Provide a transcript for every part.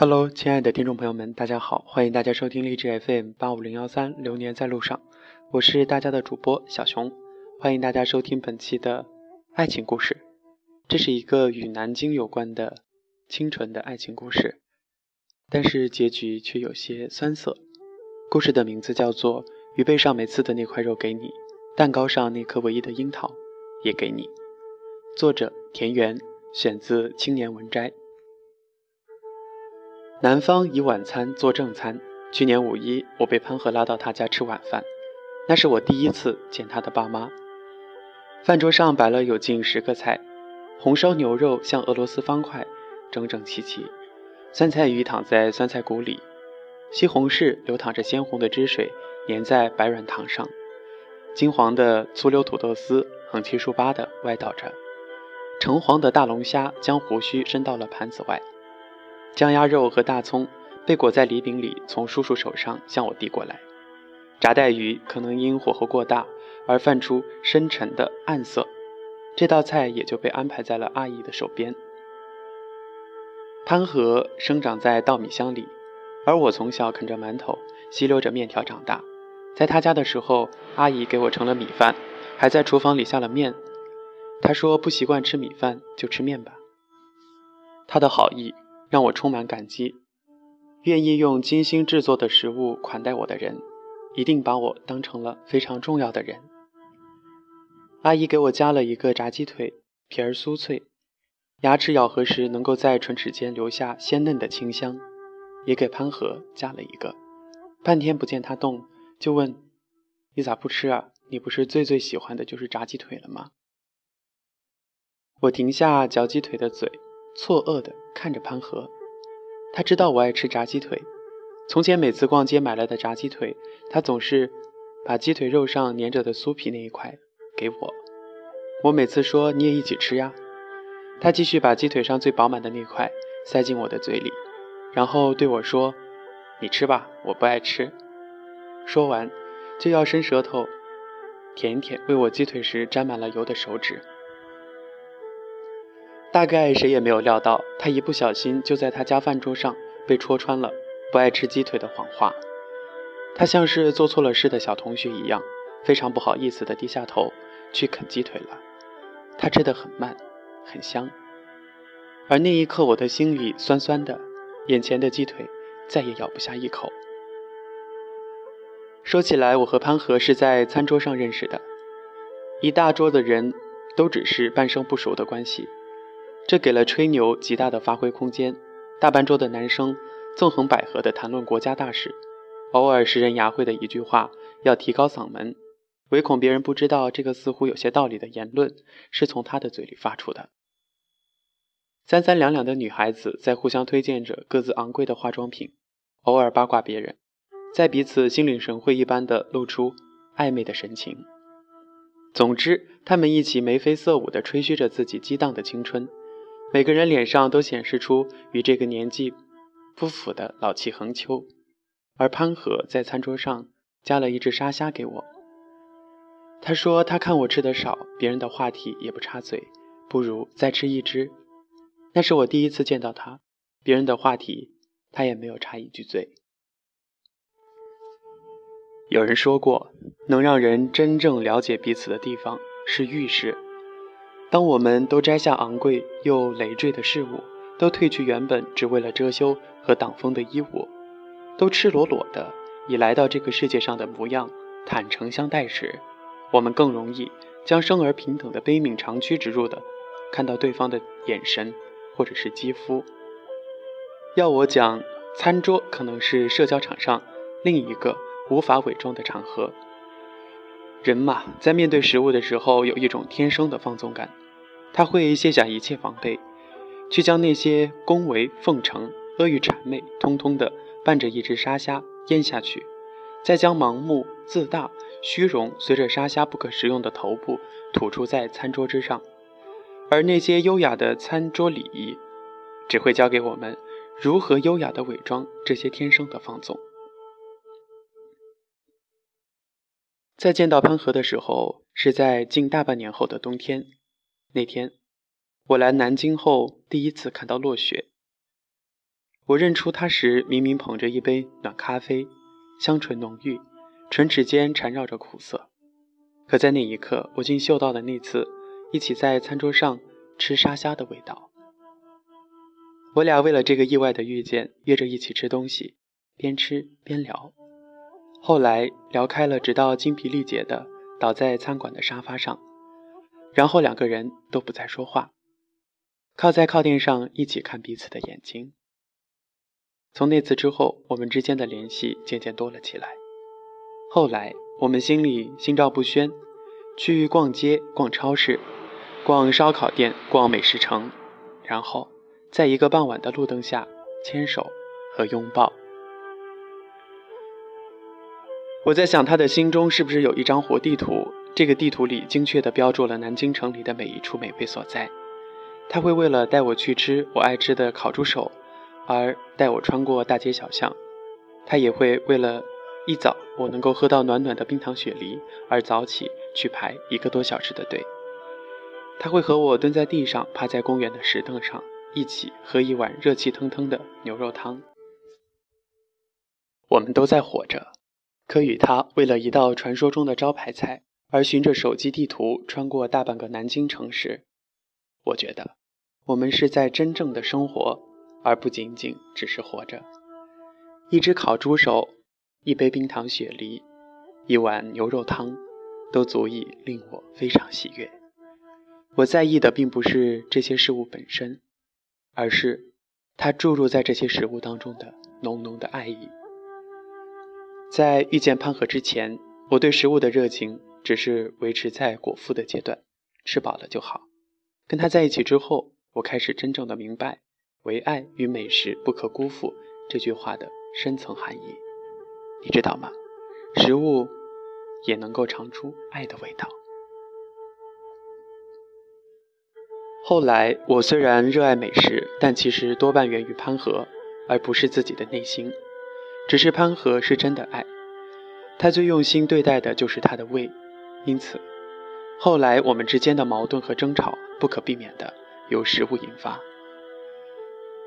Hello，亲爱的听众朋友们，大家好，欢迎大家收听励志 FM 八五零幺三流年在路上，我是大家的主播小熊，欢迎大家收听本期的爱情故事。这是一个与南京有关的清纯的爱情故事，但是结局却有些酸涩。故事的名字叫做《鱼背上没刺的那块肉给你，蛋糕上那颗唯一的樱桃也给你》。作者田园，选自青年文摘。男方以晚餐做正餐。去年五一，我被潘和拉到他家吃晚饭，那是我第一次见他的爸妈。饭桌上摆了有近十个菜，红烧牛肉像俄罗斯方块，整整齐齐；酸菜鱼躺在酸菜骨里，西红柿流淌着鲜红的汁水，粘在白软糖上；金黄的粗溜土豆丝横七竖八地歪倒着；橙黄的大龙虾将胡须伸到了盘子外。酱鸭肉和大葱被裹在礼饼里，从叔叔手上向我递过来。炸带鱼可能因火候过大而泛出深沉的暗色，这道菜也就被安排在了阿姨的手边。潘河生长在稻米乡里，而我从小啃着馒头，吸溜着面条长大。在他家的时候，阿姨给我盛了米饭，还在厨房里下了面。她说不习惯吃米饭，就吃面吧。她的好意。让我充满感激，愿意用精心制作的食物款待我的人，一定把我当成了非常重要的人。阿姨给我夹了一个炸鸡腿，皮儿酥脆，牙齿咬合时能够在唇齿间留下鲜嫩的清香。也给潘和夹了一个，半天不见他动，就问：“你咋不吃啊？你不是最最喜欢的就是炸鸡腿了吗？”我停下嚼鸡腿的嘴。错愕地看着潘和，他知道我爱吃炸鸡腿。从前每次逛街买来的炸鸡腿，他总是把鸡腿肉上粘着的酥皮那一块给我。我每次说你也一起吃呀，他继续把鸡腿上最饱满的那块塞进我的嘴里，然后对我说：“你吃吧，我不爱吃。”说完就要伸舌头舔一舔喂我鸡腿时沾满了油的手指。大概谁也没有料到，他一不小心就在他家饭桌上被戳穿了不爱吃鸡腿的谎话。他像是做错了事的小同学一样，非常不好意思地低下头去啃鸡腿了。他吃得很慢，很香。而那一刻，我的心里酸酸的，眼前的鸡腿再也咬不下一口。说起来，我和潘和是在餐桌上认识的，一大桌的人都只是半生不熟的关系。这给了吹牛极大的发挥空间。大半桌的男生纵横捭阖地谈论国家大事，偶尔识人牙慧的一句话要提高嗓门，唯恐别人不知道这个似乎有些道理的言论是从他的嘴里发出的。三三两两的女孩子在互相推荐着各自昂贵的化妆品，偶尔八卦别人，在彼此心领神会一般的露出暧昧的神情。总之，他们一起眉飞色舞地吹嘘着自己激荡的青春。每个人脸上都显示出与这个年纪不符的老气横秋，而潘和在餐桌上加了一只沙虾给我。他说他看我吃的少，别人的话题也不插嘴，不如再吃一只。那是我第一次见到他，别人的话题他也没有插一句嘴。有人说过，能让人真正了解彼此的地方是浴室。当我们都摘下昂贵又累赘的事物，都褪去原本只为了遮羞和挡风的衣物，都赤裸裸的以来到这个世界上的模样坦诚相待时，我们更容易将生而平等的悲悯长驱直入的看到对方的眼神或者是肌肤。要我讲，餐桌可能是社交场上另一个无法伪装的场合。人嘛，在面对食物的时候，有一种天生的放纵感，他会卸下一切防备，去将那些恭维、奉承、阿谀谄媚，通通的伴着一只沙虾咽下去，再将盲目、自大、虚荣随着沙虾不可食用的头部吐出在餐桌之上，而那些优雅的餐桌礼仪，只会教给我们如何优雅的伪装这些天生的放纵。再见到潘和的时候，是在近大半年后的冬天。那天，我来南京后第一次看到落雪。我认出他时，明明捧着一杯暖咖啡，香醇浓郁，唇齿间缠绕着苦涩。可在那一刻，我竟嗅到了那次一起在餐桌上吃沙虾的味道。我俩为了这个意外的遇见，约着一起吃东西，边吃边聊。后来聊开了，直到精疲力竭的倒在餐馆的沙发上，然后两个人都不再说话，靠在靠垫上一起看彼此的眼睛。从那次之后，我们之间的联系渐渐多了起来。后来，我们心里心照不宣，去逛街、逛超市、逛烧烤店、逛美食城，然后在一个傍晚的路灯下牵手和拥抱。我在想，他的心中是不是有一张活地图？这个地图里精确地标注了南京城里的每一处美味所在。他会为了带我去吃我爱吃的烤猪手。而带我穿过大街小巷，他也会为了一早我能够喝到暖暖的冰糖雪梨而早起去排一个多小时的队。他会和我蹲在地上，趴在公园的石凳上，一起喝一碗热气腾腾的牛肉汤。我们都在活着，可与他为了一道传说中的招牌菜而循着手机地图穿过大半个南京城时，我觉得我们是在真正的生活。而不仅仅只是活着。一只烤猪手，一杯冰糖雪梨，一碗牛肉汤，都足以令我非常喜悦。我在意的并不是这些事物本身，而是它注入在这些食物当中的浓浓的爱意。在遇见潘和之前，我对食物的热情只是维持在果腹的阶段，吃饱了就好。跟他在一起之后，我开始真正的明白。唯爱与美食不可辜负这句话的深层含义，你知道吗？食物也能够尝出爱的味道。后来，我虽然热爱美食，但其实多半源于潘和，而不是自己的内心。只是潘和是真的爱，他最用心对待的就是他的胃，因此，后来我们之间的矛盾和争吵不可避免的由食物引发。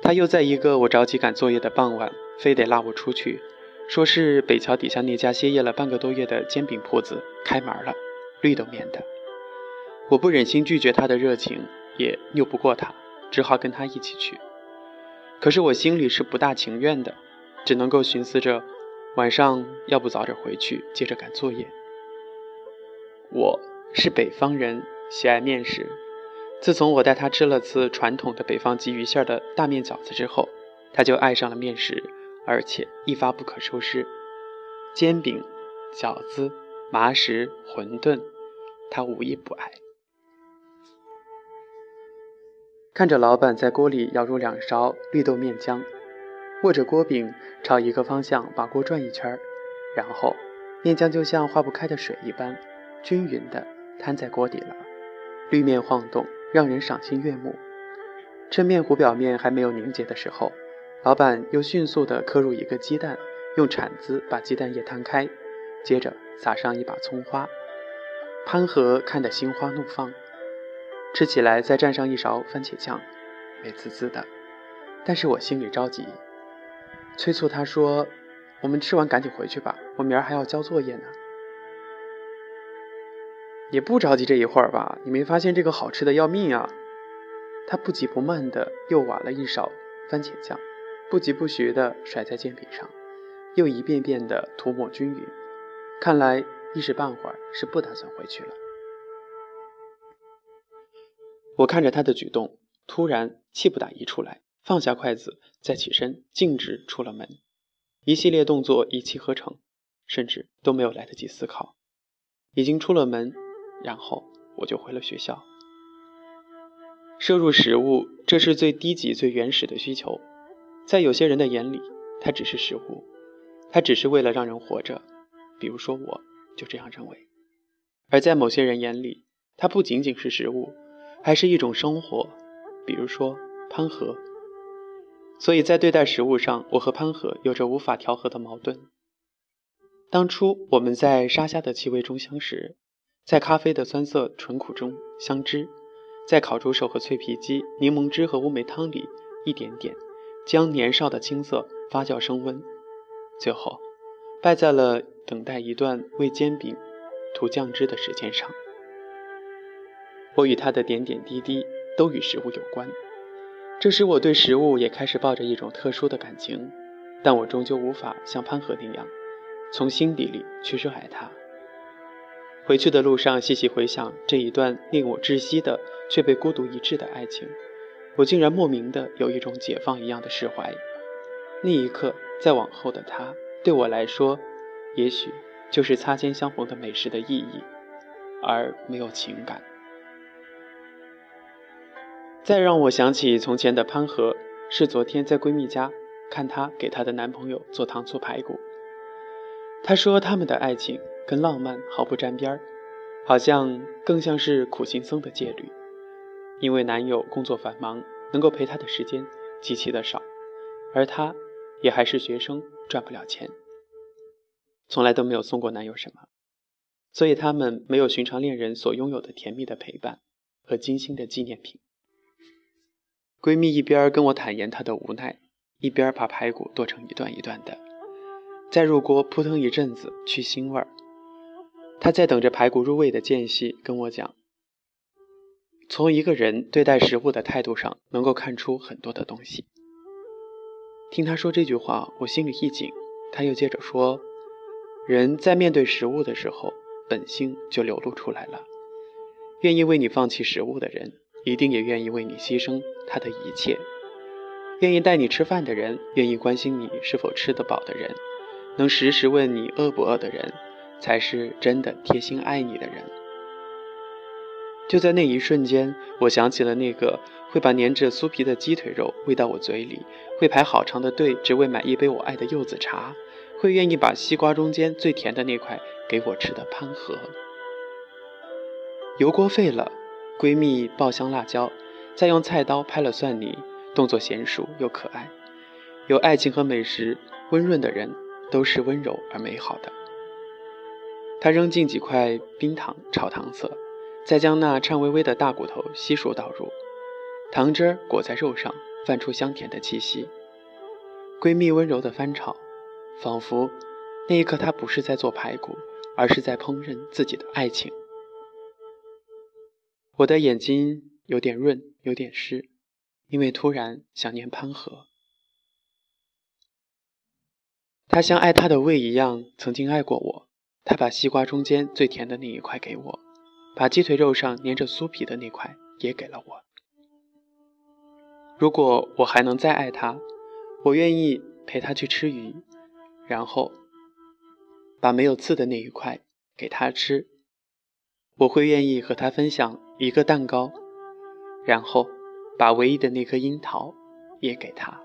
他又在一个我着急赶作业的傍晚，非得拉我出去，说是北桥底下那家歇业了半个多月的煎饼铺子开门了，绿豆面的。我不忍心拒绝他的热情，也拗不过他，只好跟他一起去。可是我心里是不大情愿的，只能够寻思着晚上要不早点回去，接着赶作业。我是北方人，喜爱面食。自从我带他吃了次传统的北方鲫鱼馅的大面饺子之后，他就爱上了面食，而且一发不可收拾。煎饼、饺子、麻食、馄饨，他无一不爱。看着老板在锅里舀入两勺绿豆面浆，握着锅柄朝一个方向把锅转一圈，然后面浆就像化不开的水一般，均匀地摊在锅底了，绿面晃动。让人赏心悦目。趁面糊表面还没有凝结的时候，老板又迅速地磕入一个鸡蛋，用铲子把鸡蛋液摊开，接着撒上一把葱花。潘和看得心花怒放，吃起来再蘸上一勺番茄酱，美滋滋的。但是我心里着急，催促他说：“我们吃完赶紧回去吧，我明儿还要交作业呢。”也不着急这一会儿吧，你没发现这个好吃的要命啊？他不急不慢的又挖了一勺番茄酱，不疾不徐的甩在煎饼上，又一遍遍的涂抹均匀。看来一时半会儿是不打算回去了。我看着他的举动，突然气不打一处来，放下筷子，再起身，径直出了门。一系列动作一气呵成，甚至都没有来得及思考，已经出了门。然后我就回了学校。摄入食物，这是最低级、最原始的需求。在有些人的眼里，它只是食物，它只是为了让人活着。比如说，我就这样认为。而在某些人眼里，它不仅仅是食物，还是一种生活。比如说潘和。所以在对待食物上，我和潘和有着无法调和的矛盾。当初我们在沙虾的气味中相识。在咖啡的酸涩醇苦中相知，在烤猪手和脆皮鸡、柠檬汁和乌梅汤里，一点点将年少的青涩发酵升温，最后败在了等待一段为煎饼涂酱汁的时间上。我与他的点点滴滴都与食物有关，这使我对食物也开始抱着一种特殊的感情，但我终究无法像潘和那样，从心底里去热爱它。回去的路上，细细回想这一段令我窒息的却被孤独一掷的爱情，我竟然莫名的有一种解放一样的释怀。那一刻，再往后的他，对我来说，也许就是擦肩相逢的美食的意义，而没有情感。再让我想起从前的潘和，是昨天在闺蜜家看她给她的男朋友做糖醋排骨。她说他们的爱情。跟浪漫毫不沾边儿，好像更像是苦行僧的戒律。因为男友工作繁忙，能够陪她的时间极其的少，而她也还是学生，赚不了钱，从来都没有送过男友什么，所以他们没有寻常恋人所拥有的甜蜜的陪伴和精心的纪念品。闺蜜一边跟我坦言她的无奈，一边把排骨剁成一段一段的，再入锅扑腾一阵子去腥味儿。她在等着排骨入味的间隙跟我讲，从一个人对待食物的态度上，能够看出很多的东西。听他说这句话，我心里一紧。他又接着说，人在面对食物的时候，本性就流露出来了。愿意为你放弃食物的人，一定也愿意为你牺牲他的一切。愿意带你吃饭的人，愿意关心你是否吃得饱的人，能时时问你饿不饿的人。才是真的贴心爱你的人。就在那一瞬间，我想起了那个会把粘着酥皮的鸡腿肉喂到我嘴里，会排好长的队只为买一杯我爱的柚子茶，会愿意把西瓜中间最甜的那块给我吃的潘和。油锅沸了，闺蜜爆香辣椒，再用菜刀拍了蒜泥，动作娴熟又可爱。有爱情和美食温润的人，都是温柔而美好的。他扔进几块冰糖炒糖色，再将那颤巍巍的大骨头悉数倒入，糖汁儿裹在肉上，泛出香甜的气息。闺蜜温柔的翻炒，仿佛那一刻她不是在做排骨，而是在烹饪自己的爱情。我的眼睛有点润，有点湿，因为突然想念潘和。他像爱他的胃一样，曾经爱过我。他把西瓜中间最甜的那一块给我，把鸡腿肉上粘着酥皮的那块也给了我。如果我还能再爱他，我愿意陪他去吃鱼，然后把没有刺的那一块给他吃。我会愿意和他分享一个蛋糕，然后把唯一的那颗樱桃也给他。